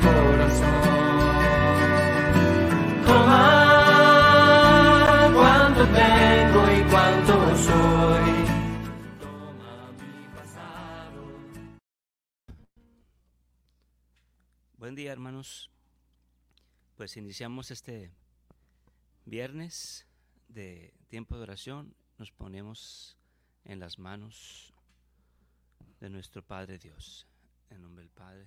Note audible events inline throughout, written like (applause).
corazón. Tengo y cuánto soy. Toma mi pasado. Buen día, hermanos. Pues iniciamos este viernes de tiempo de oración. Nos ponemos en las manos de nuestro Padre Dios. En nombre del Padre,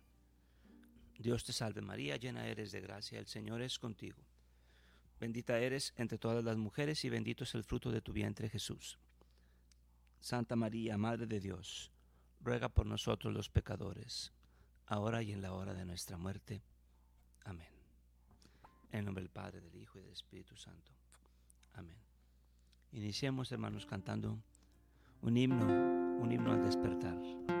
Dios te salve María, llena eres de gracia, el Señor es contigo. Bendita eres entre todas las mujeres y bendito es el fruto de tu vientre Jesús. Santa María, Madre de Dios, ruega por nosotros los pecadores, ahora y en la hora de nuestra muerte. Amén. En nombre del Padre, del Hijo y del Espíritu Santo. Amén. Iniciemos, hermanos, cantando un himno, un himno al despertar.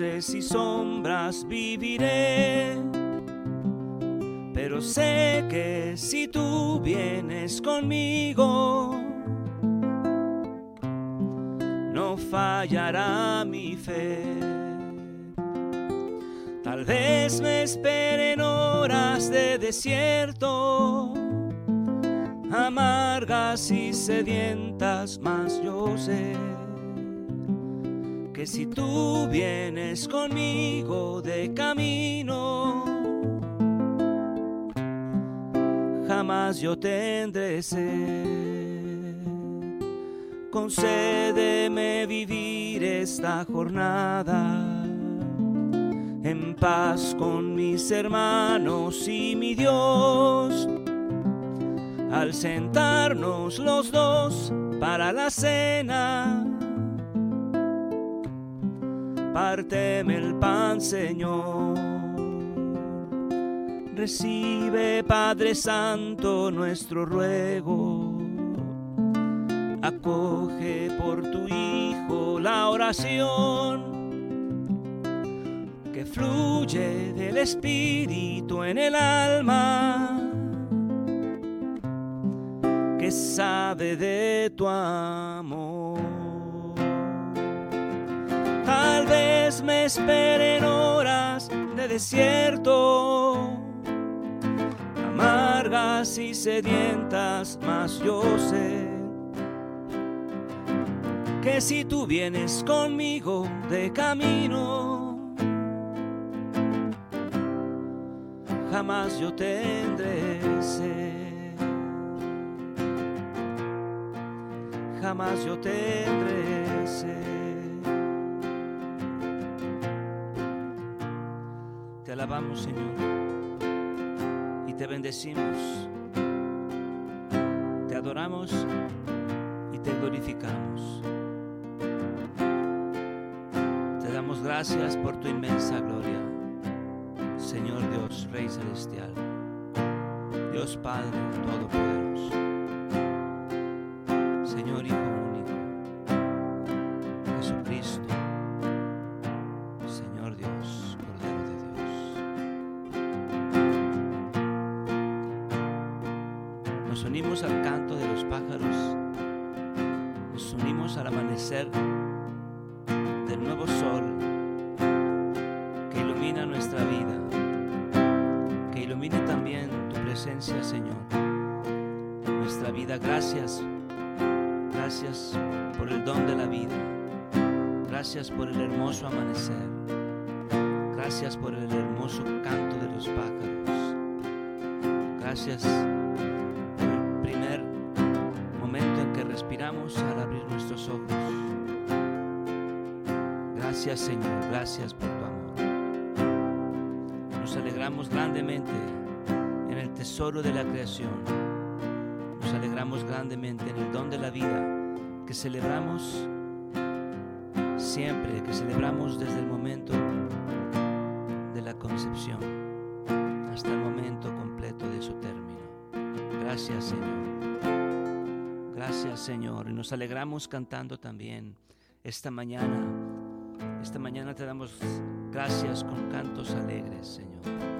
luces y sombras viviré. Pero sé que si tú vienes conmigo, no fallará mi fe. Tal vez me esperen horas de desierto, amargas y sedientas, mas yo sé que si tú vienes conmigo de camino, jamás yo tendré sed. Concédeme vivir esta jornada en paz con mis hermanos y mi Dios. Al sentarnos los dos para la cena, párteme el pan, Señor. Recibe, Padre Santo, nuestro ruego. Acoge por tu Hijo la oración que fluye del Espíritu en el alma, que sabe de tu amor. Me esperen horas de desierto, amargas y sedientas, mas yo sé que si tú vienes conmigo de camino, jamás yo tendré sed, jamás yo tendré sed. Alabamos, Señor, y te bendecimos, te adoramos y te glorificamos. Te damos gracias por tu inmensa gloria, Señor Dios, Rey Celestial, Dios Padre Todopoderoso, Gracias Señor, gracias por tu amor. Nos alegramos grandemente en el tesoro de la creación. Nos alegramos grandemente en el don de la vida que celebramos siempre, que celebramos desde el momento de la concepción hasta el momento completo de su término. Gracias Señor. Gracias Señor. Y nos alegramos cantando también esta mañana esta mañana te damos gracias con cantos alegres, Señor.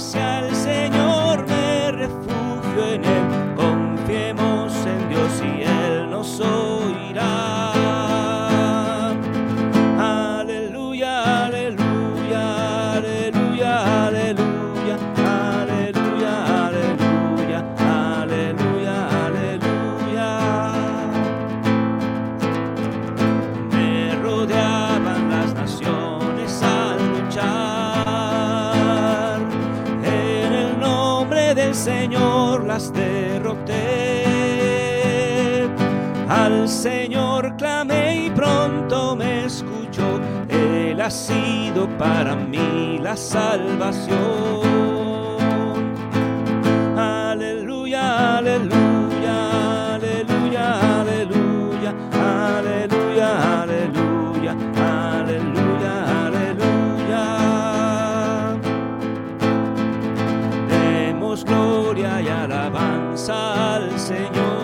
myself. ha sido para mí la salvación. Aleluya, aleluya, aleluya, aleluya, aleluya, aleluya, aleluya, aleluya. Demos gloria y alabanza al Señor.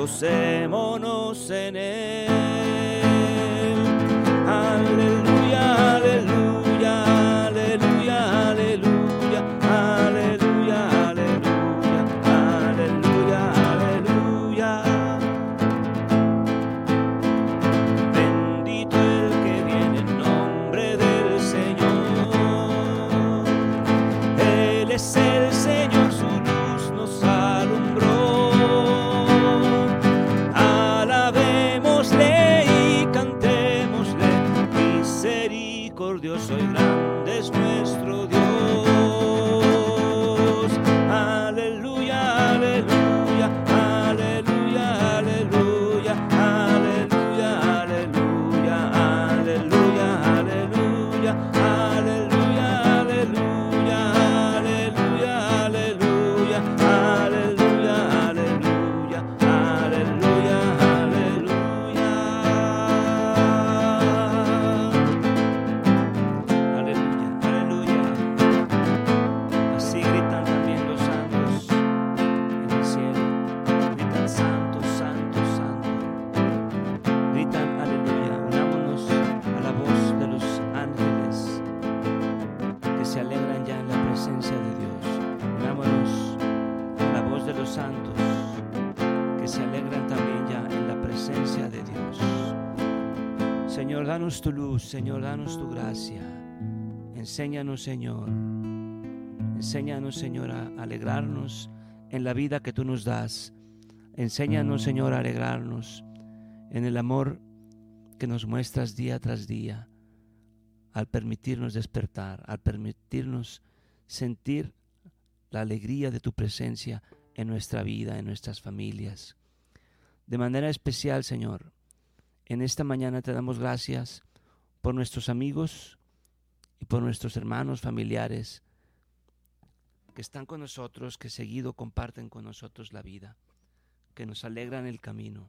gocémonos en él. Danos tu luz, Señor, danos tu gracia. Enséñanos, Señor. Enséñanos, Señor, a alegrarnos en la vida que tú nos das. Enséñanos, Señor, a alegrarnos en el amor que nos muestras día tras día, al permitirnos despertar, al permitirnos sentir la alegría de tu presencia en nuestra vida, en nuestras familias. De manera especial, Señor, en esta mañana te damos gracias por nuestros amigos y por nuestros hermanos familiares que están con nosotros, que seguido comparten con nosotros la vida, que nos alegran el camino.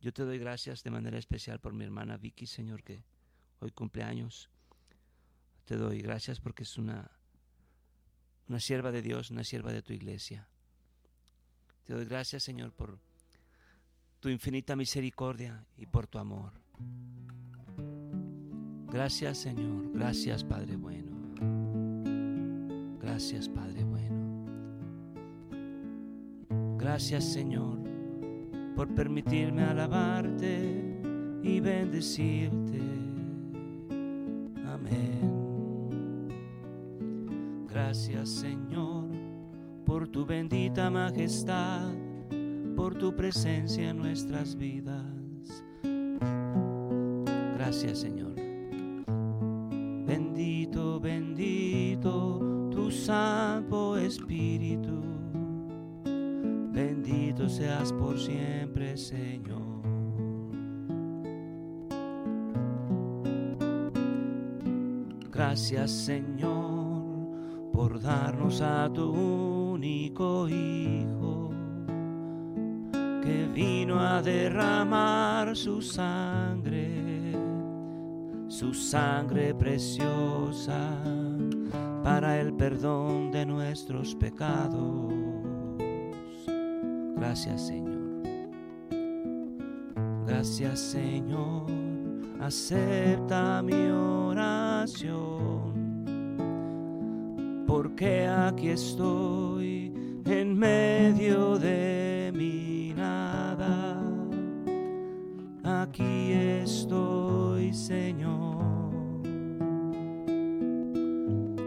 Yo te doy gracias de manera especial por mi hermana Vicky, Señor, que hoy cumpleaños. Te doy gracias porque es una, una sierva de Dios, una sierva de tu iglesia. Te doy gracias, Señor, por tu infinita misericordia y por tu amor. Gracias, Señor. Gracias, Padre bueno. Gracias, Padre bueno. Gracias, Señor, por permitirme alabarte y bendecirte. Amén. Gracias, Señor, por tu bendita majestad, por tu presencia en nuestras vidas. Gracias, Señor. Bendito, bendito tu Santo Espíritu. Bendito seas por siempre, Señor. Gracias, Señor, por darnos a tu único Hijo, que vino a derramar su sangre, su sangre preciosa, para el perdón de nuestros pecados. Gracias, Señor. Gracias, Señor. Acepta mi oración, porque aquí estoy en medio de mi Aquí estoy, Señor.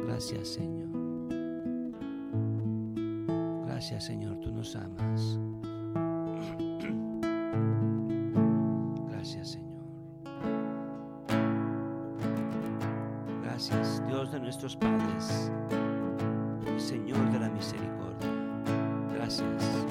Gracias, Señor. Gracias, Señor, tú nos amas. Gracias, Señor. Gracias, Dios de nuestros padres, Señor de la misericordia. Gracias.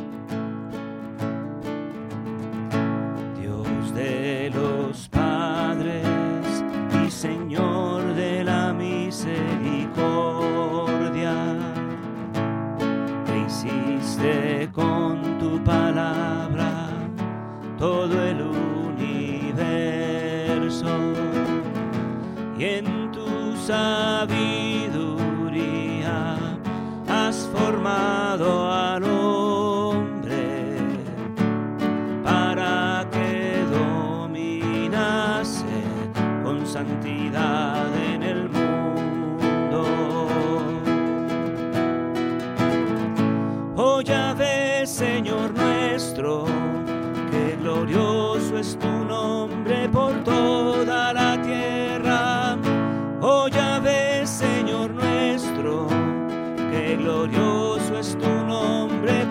Es tu nombre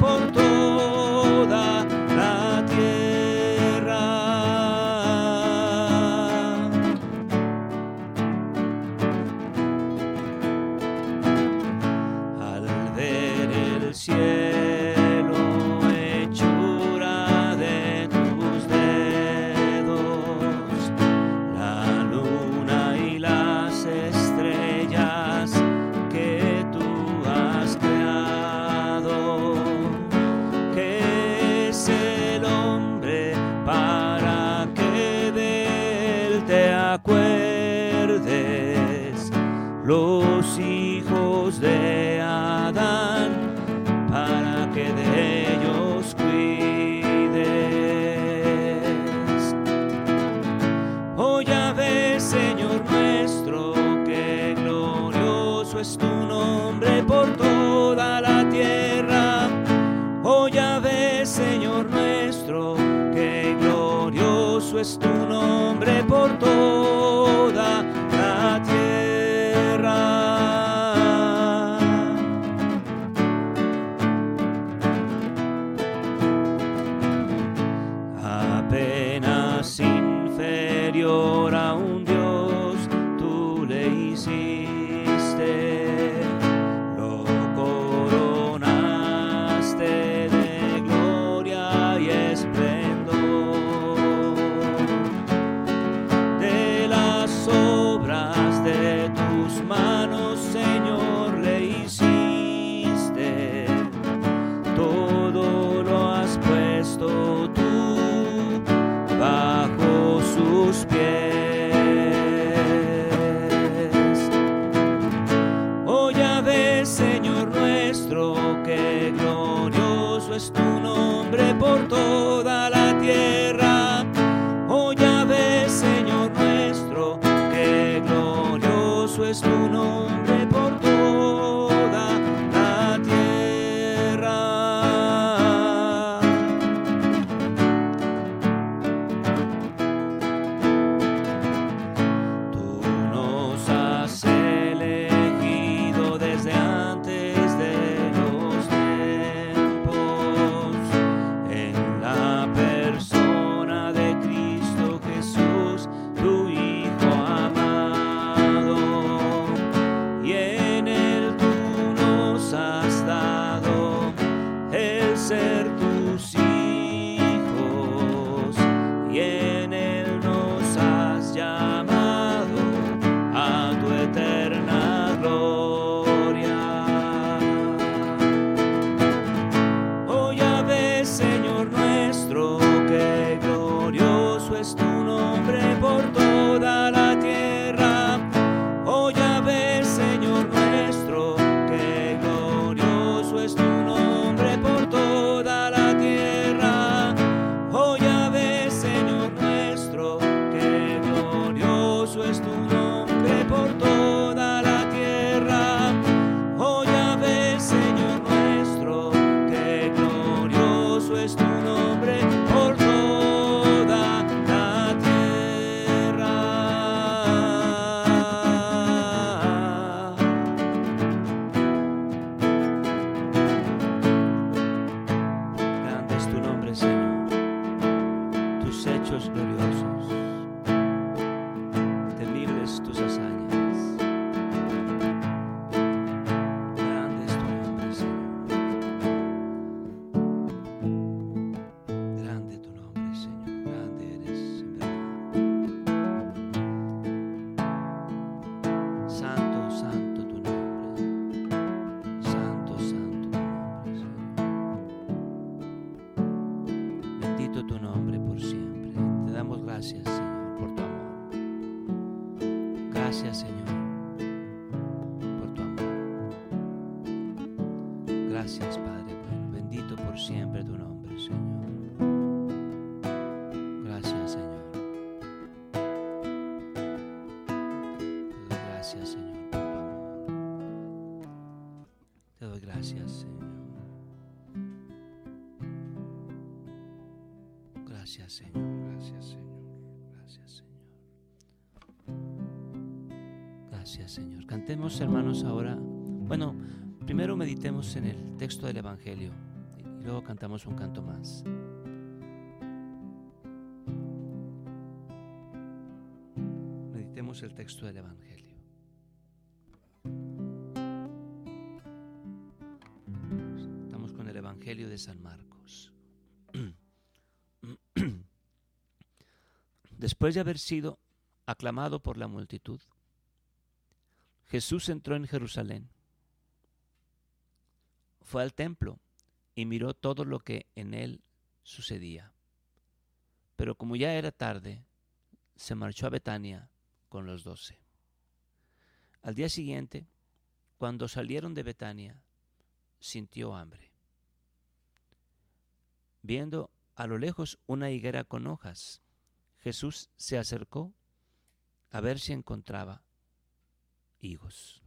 que glorioso es tu nombre por todo. Gracias, Señor. Ahora, bueno, primero meditemos en el texto del Evangelio y luego cantamos un canto más. Meditemos el texto del Evangelio. Estamos con el Evangelio de San Marcos. (clears throat) Después de haber sido aclamado por la multitud, Jesús entró en Jerusalén, fue al templo y miró todo lo que en él sucedía. Pero como ya era tarde, se marchó a Betania con los doce. Al día siguiente, cuando salieron de Betania, sintió hambre. Viendo a lo lejos una higuera con hojas, Jesús se acercó a ver si encontraba higos.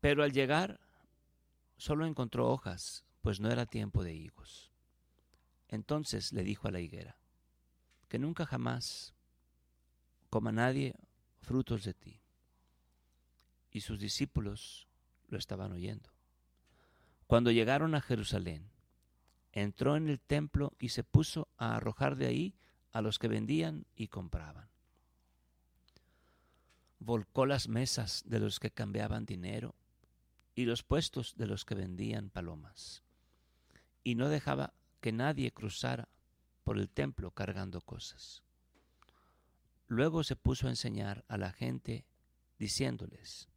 Pero al llegar solo encontró hojas, pues no era tiempo de higos. Entonces le dijo a la higuera, que nunca jamás coma nadie frutos de ti. Y sus discípulos lo estaban oyendo. Cuando llegaron a Jerusalén, entró en el templo y se puso a arrojar de ahí a los que vendían y compraban. Volcó las mesas de los que cambiaban dinero y los puestos de los que vendían palomas, y no dejaba que nadie cruzara por el templo cargando cosas. Luego se puso a enseñar a la gente diciéndoles,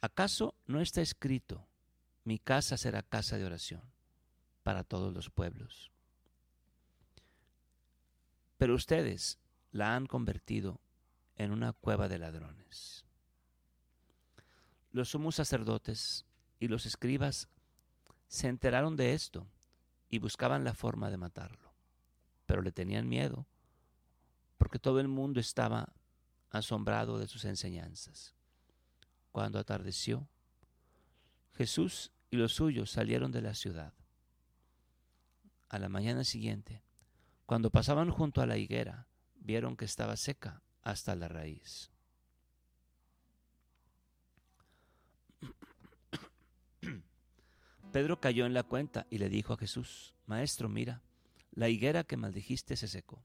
¿acaso no está escrito, mi casa será casa de oración para todos los pueblos? Pero ustedes la han convertido en una cueva de ladrones. Los sumos sacerdotes y los escribas se enteraron de esto y buscaban la forma de matarlo, pero le tenían miedo porque todo el mundo estaba asombrado de sus enseñanzas. Cuando atardeció, Jesús y los suyos salieron de la ciudad. A la mañana siguiente, cuando pasaban junto a la higuera, vieron que estaba seca hasta la raíz. (clears throat) Pedro cayó en la cuenta y le dijo a Jesús, Maestro, mira, la higuera que maldijiste se secó.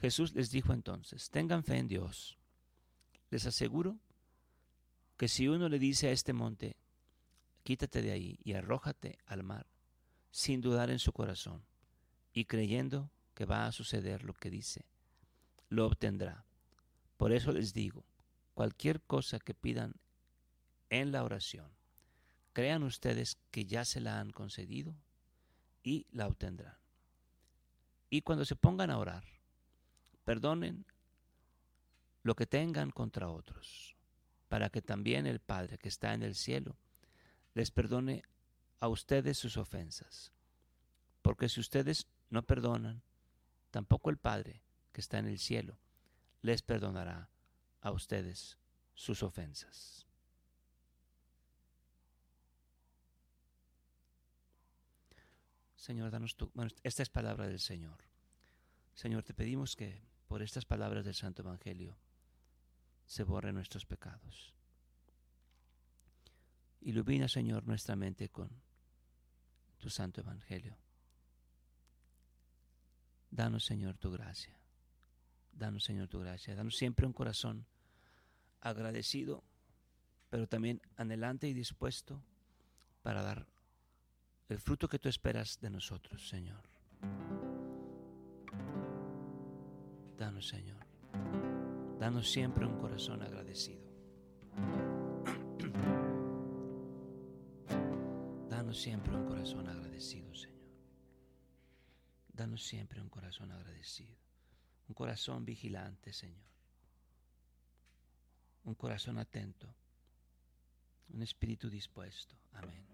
Jesús les dijo entonces, tengan fe en Dios. Les aseguro que si uno le dice a este monte, quítate de ahí y arrójate al mar, sin dudar en su corazón y creyendo que va a suceder lo que dice, lo obtendrá. Por eso les digo, cualquier cosa que pidan en la oración, crean ustedes que ya se la han concedido y la obtendrán. Y cuando se pongan a orar, perdonen lo que tengan contra otros, para que también el Padre que está en el cielo les perdone a ustedes sus ofensas. Porque si ustedes no perdonan, tampoco el Padre que está en el cielo les perdonará a ustedes sus ofensas. Señor, danos tu. Bueno, esta es palabra del Señor. Señor, te pedimos que por estas palabras del Santo Evangelio se borren nuestros pecados. Ilumina, Señor, nuestra mente con tu Santo Evangelio. Danos, Señor, tu gracia. Danos, Señor, tu gracia. Danos siempre un corazón agradecido, pero también anhelante y dispuesto para dar el fruto que tú esperas de nosotros, Señor. Danos, Señor. Danos siempre un corazón agradecido. Danos siempre un corazón agradecido, Señor. Danos siempre un corazón agradecido. Un corazón vigilante, Señor. Un corazón atento. Un espíritu dispuesto. Amén.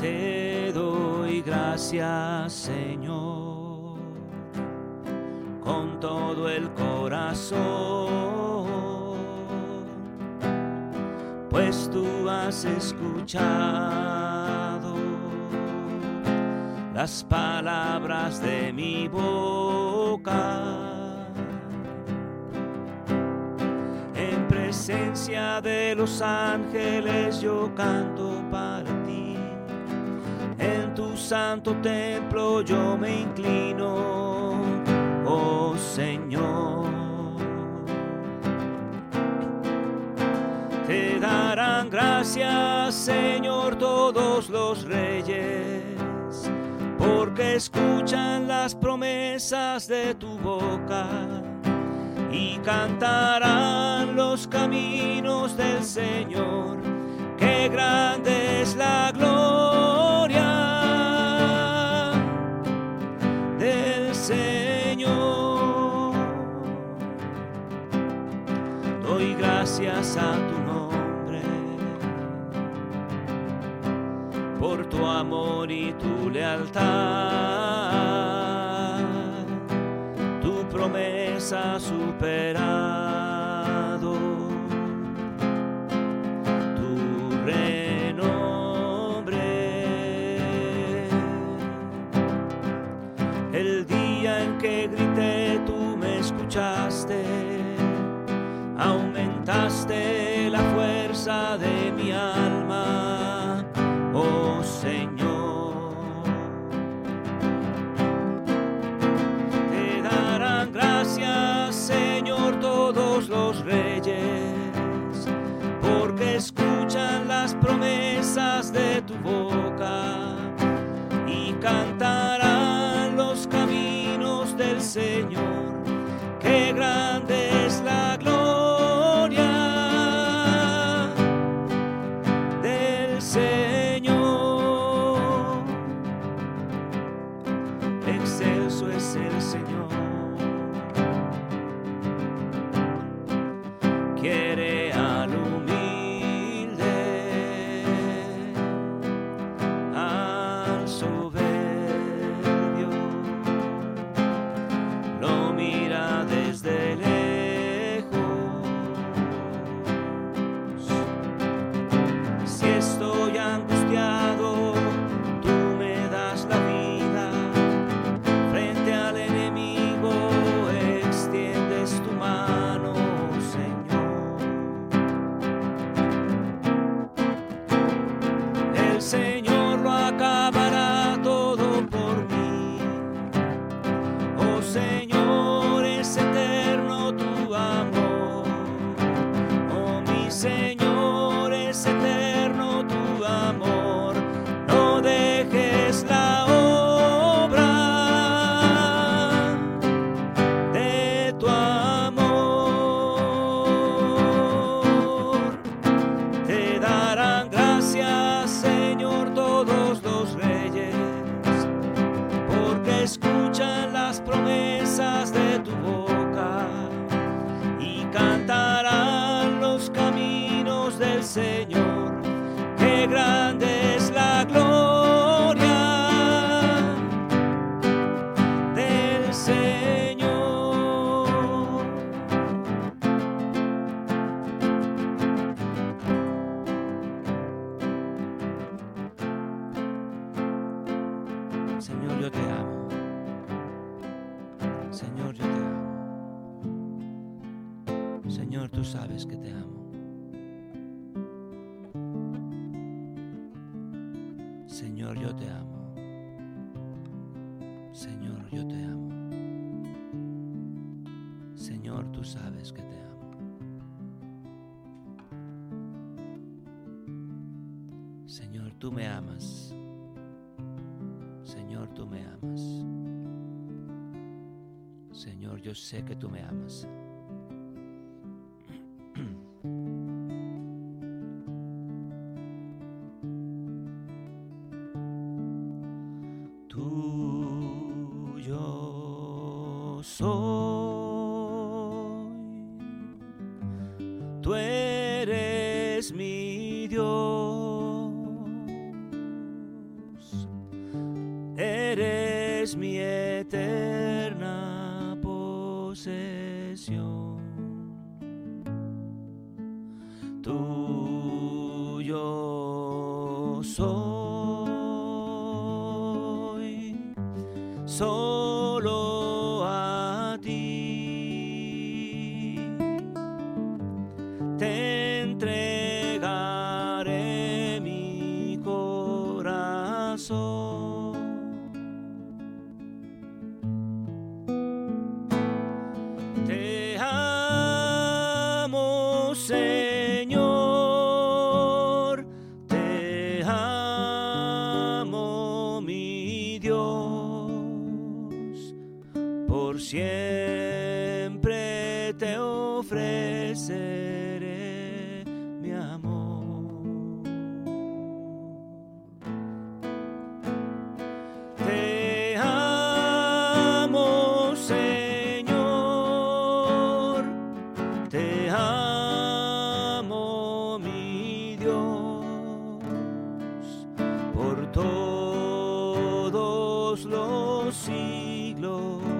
Te doy gracias, Señor, con todo el corazón, pues tú has escuchado las palabras de mi boca. En presencia de los ángeles yo canto para ti. En tu santo templo yo me inclino, oh Señor. Te darán gracias, Señor, todos los reyes, escuchan las promesas de tu boca y cantarán los caminos del Señor. Qué grande amor y tu lealtad, tu promesa superado, tu renombre. El día en que grité, tú me escuchaste, aumentaste la fuerza de boca y cantar. que te amo. Señor, yo te amo. Señor, yo te amo. Señor, tú sabes que te amo. Señor, tú me amas. Señor, tú me amas. Señor, yo sé que tú me amas. soy. Soy los siglos.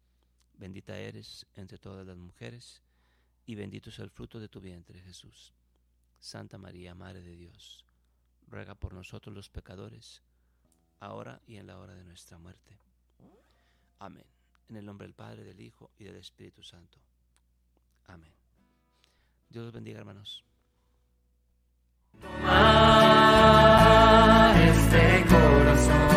bendita eres entre todas las mujeres, y bendito es el fruto de tu vientre, Jesús. Santa María, Madre de Dios, ruega por nosotros los pecadores, ahora y en la hora de nuestra muerte. Amén. En el nombre del Padre, del Hijo y del Espíritu Santo. Amén. Dios los bendiga, hermanos. Este corazón.